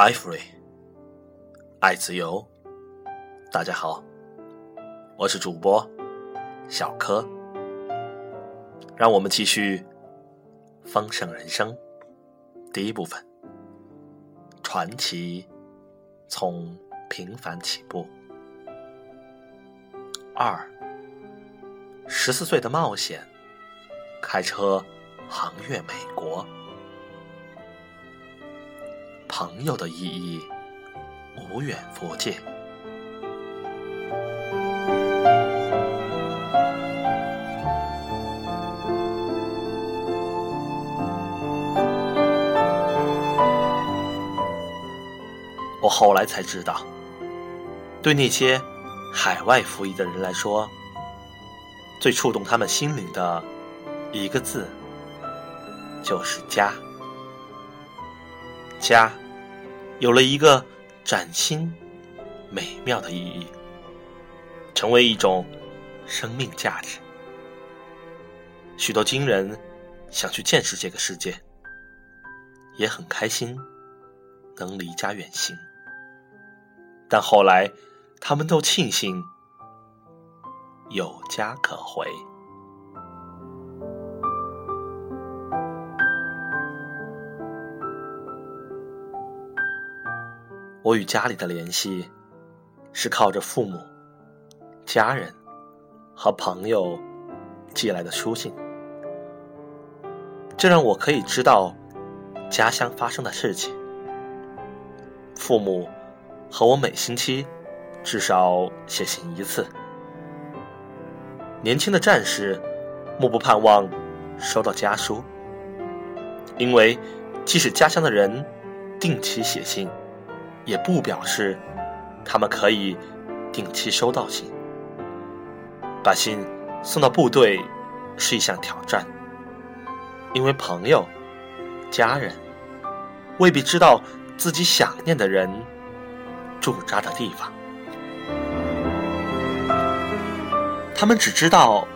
爱 free，爱自由。大家好，我是主播小柯。让我们继续丰盛人生第一部分，传奇从平凡起步。二，十四岁的冒险，开车航越美国。朋友的意义无远佛界。我后来才知道，对那些海外服役的人来说，最触动他们心灵的一个字，就是家。家。有了一个崭新、美妙的意义，成为一种生命价值。许多军人想去见识这个世界，也很开心能离家远行，但后来他们都庆幸有家可回。我与家里的联系，是靠着父母、家人和朋友寄来的书信，这让我可以知道家乡发生的事情。父母和我每星期至少写信一次。年轻的战士莫不盼望收到家书，因为即使家乡的人定期写信。也不表示他们可以定期收到信。把信送到部队是一项挑战，因为朋友、家人未必知道自己想念的人驻扎的地方，他们只知道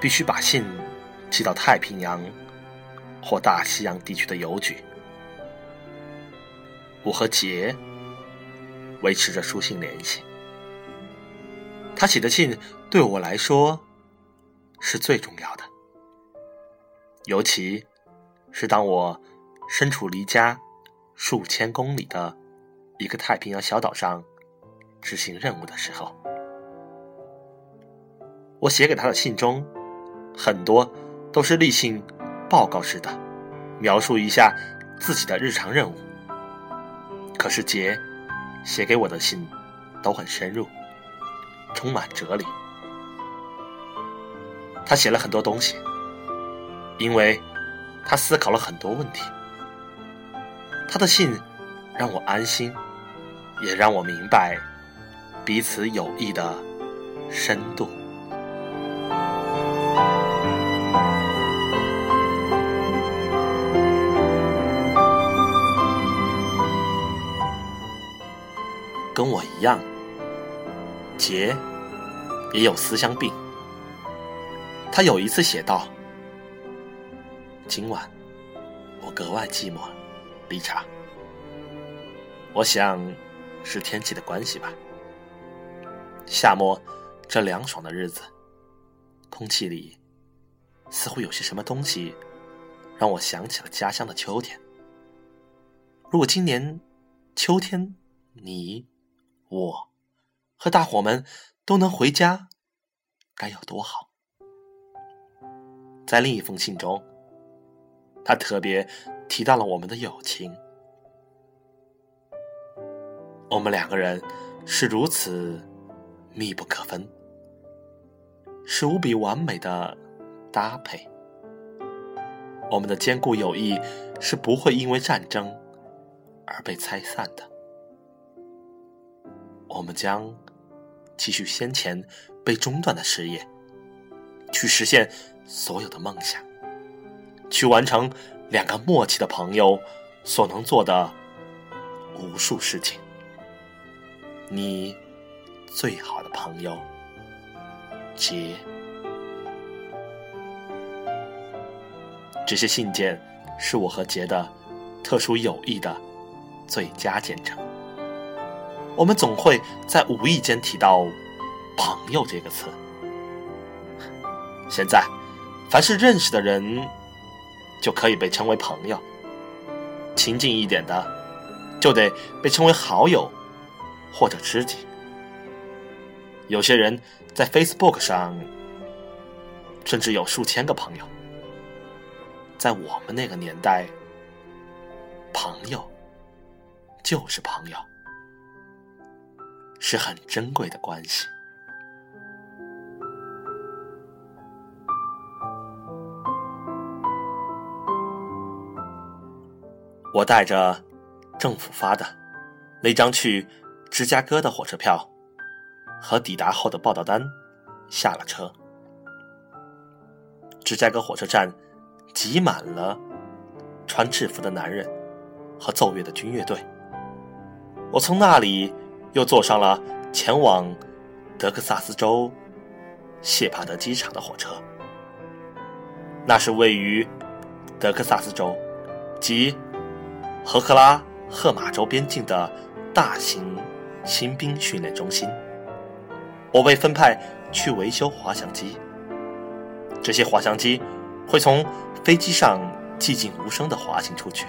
必须把信寄到太平洋或大西洋地区的邮局。我和杰。维持着书信联系，他写的信对我来说是最重要的，尤其是当我身处离家数千公里的一个太平洋小岛上执行任务的时候。我写给他的信中，很多都是例行报告式的，描述一下自己的日常任务。可是杰。写给我的信都很深入，充满哲理。他写了很多东西，因为他思考了很多问题。他的信让我安心，也让我明白彼此友谊的深度。一样，杰也有思乡病。他有一次写道：“今晚我格外寂寞，理查。我想是天气的关系吧。夏末这凉爽的日子，空气里似乎有些什么东西，让我想起了家乡的秋天。如果今年秋天你……”我和大伙们都能回家，该有多好！在另一封信中，他特别提到了我们的友情。我们两个人是如此密不可分，是无比完美的搭配。我们的坚固友谊是不会因为战争而被拆散的。我们将继续先前被中断的事业，去实现所有的梦想，去完成两个默契的朋友所能做的无数事情。你最好的朋友，杰。这些信件是我和杰的特殊友谊的最佳见证。我们总会在无意间提到“朋友”这个词。现在，凡是认识的人，就可以被称为朋友；亲近一点的，就得被称为好友或者知己。有些人在 Facebook 上甚至有数千个朋友。在我们那个年代，朋友就是朋友。是很珍贵的关系。我带着政府发的那张去芝加哥的火车票和抵达后的报道单，下了车。芝加哥火车站挤满了穿制服的男人和奏乐的军乐队。我从那里。又坐上了前往德克萨斯州谢帕德机场的火车。那是位于德克萨斯州及和克拉荷马州边境的大型新兵训练中心。我被分派去维修滑翔机。这些滑翔机会从飞机上寂静无声地滑行出去，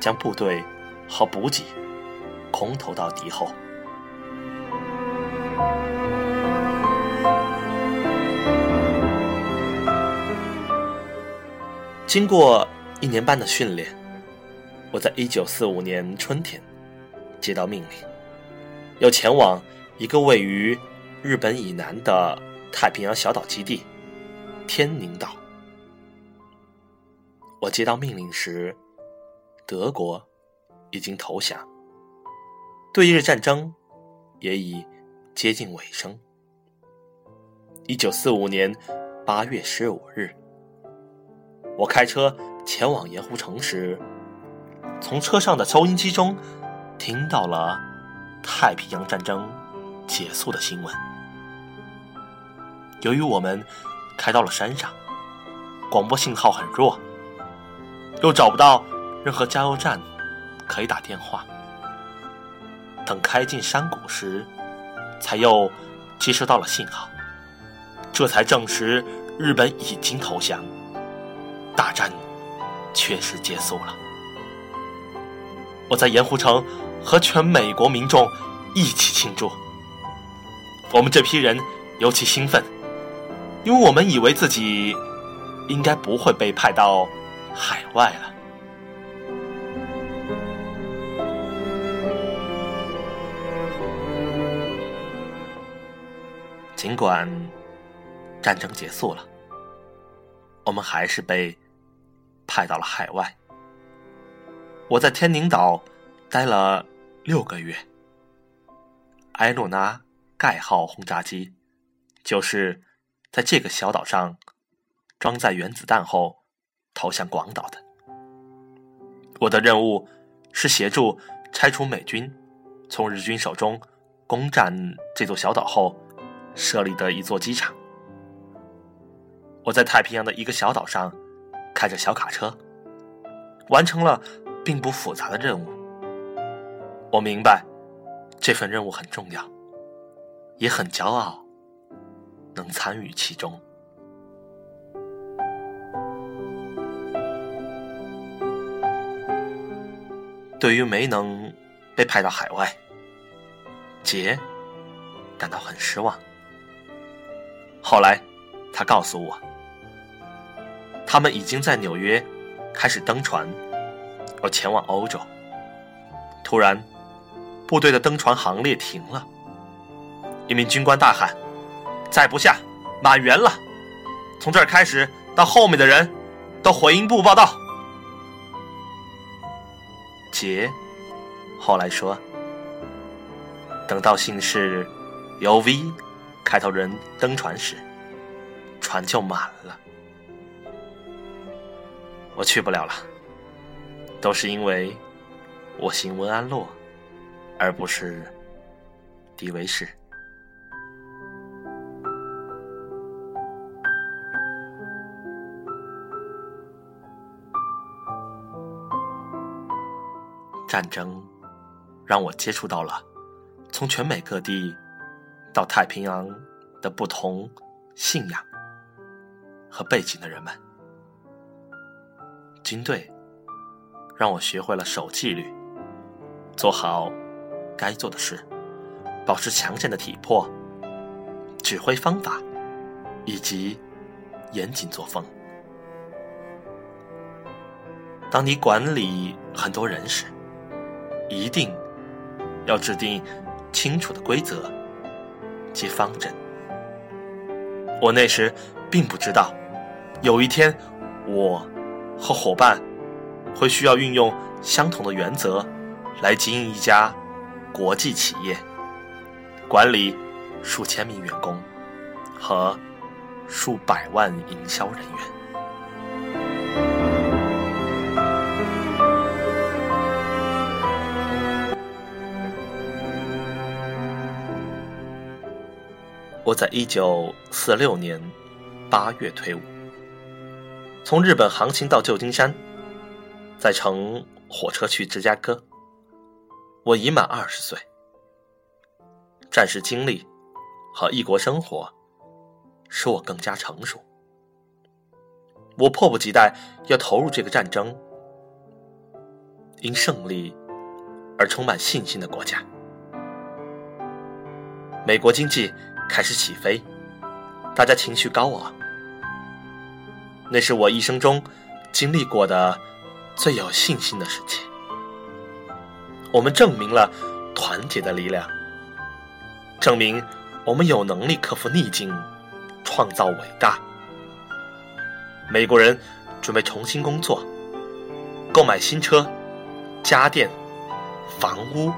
将部队和补给。空投到敌后。经过一年半的训练，我在一九四五年春天接到命令，要前往一个位于日本以南的太平洋小岛基地——天宁岛。我接到命令时，德国已经投降。对日战争也已接近尾声。一九四五年八月十五日，我开车前往盐湖城时，从车上的收音机中听到了太平洋战争结束的新闻。由于我们开到了山上，广播信号很弱，又找不到任何加油站可以打电话。等开进山谷时，才又接收到了信号，这才证实日本已经投降，大战确实结束了。我在盐湖城和全美国民众一起庆祝。我们这批人尤其兴奋，因为我们以为自己应该不会被派到海外了。尽管战争结束了，我们还是被派到了海外。我在天宁岛待了六个月。埃诺拉盖号轰炸机就是在这个小岛上装载原子弹后投向广岛的。我的任务是协助拆除美军从日军手中攻占这座小岛后。设立的一座机场。我在太平洋的一个小岛上，开着小卡车，完成了并不复杂的任务。我明白这份任务很重要，也很骄傲能参与其中。对于没能被派到海外，杰感到很失望。后来，他告诉我，他们已经在纽约开始登船，要前往欧洲。突然，部队的登船行列停了。一名军官大喊：“载不下，满员了！从这儿开始到后面的人，都回营部报道。”杰后来说：“等到姓氏由 V。”开头人登船时，船就满了。我去不了了，都是因为我姓温安洛，而不是迪维士。战争让我接触到了从全美各地到太平洋的不同信仰和背景的人们。军队让我学会了守纪律，做好该做的事，保持强健的体魄，指挥方法以及严谨作风。当你管理很多人时，一定要制定清楚的规则及方针。我那时并不知道，有一天我和伙伴会需要运用相同的原则来经营一家国际企业，管理数千名员工和数百万营销人员。我在一九四六年八月退伍，从日本航行到旧金山，再乘火车去芝加哥。我已满二十岁，战时经历和异国生活使我更加成熟。我迫不及待要投入这个战争，因胜利而充满信心的国家。美国经济。开始起飞，大家情绪高昂。那是我一生中经历过的最有信心的时期。我们证明了团结的力量，证明我们有能力克服逆境，创造伟大。美国人准备重新工作，购买新车、家电、房屋。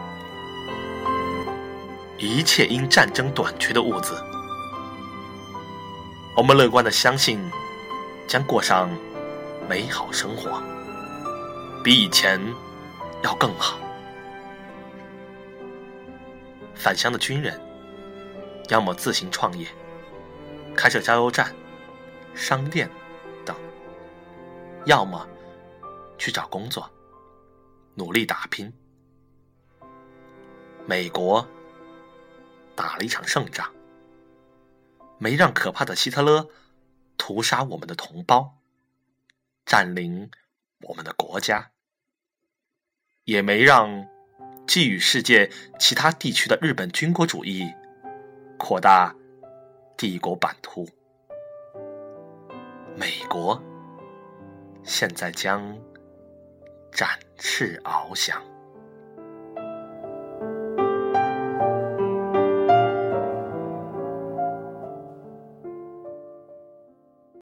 一切因战争短缺的物资，我们乐观的相信，将过上美好生活，比以前要更好。返乡的军人，要么自行创业，开设加油站、商店等；要么去找工作，努力打拼。美国。打了一场胜仗，没让可怕的希特勒屠杀我们的同胞，占领我们的国家，也没让寄予世界其他地区的日本军国主义扩大帝国版图。美国现在将展翅翱翔。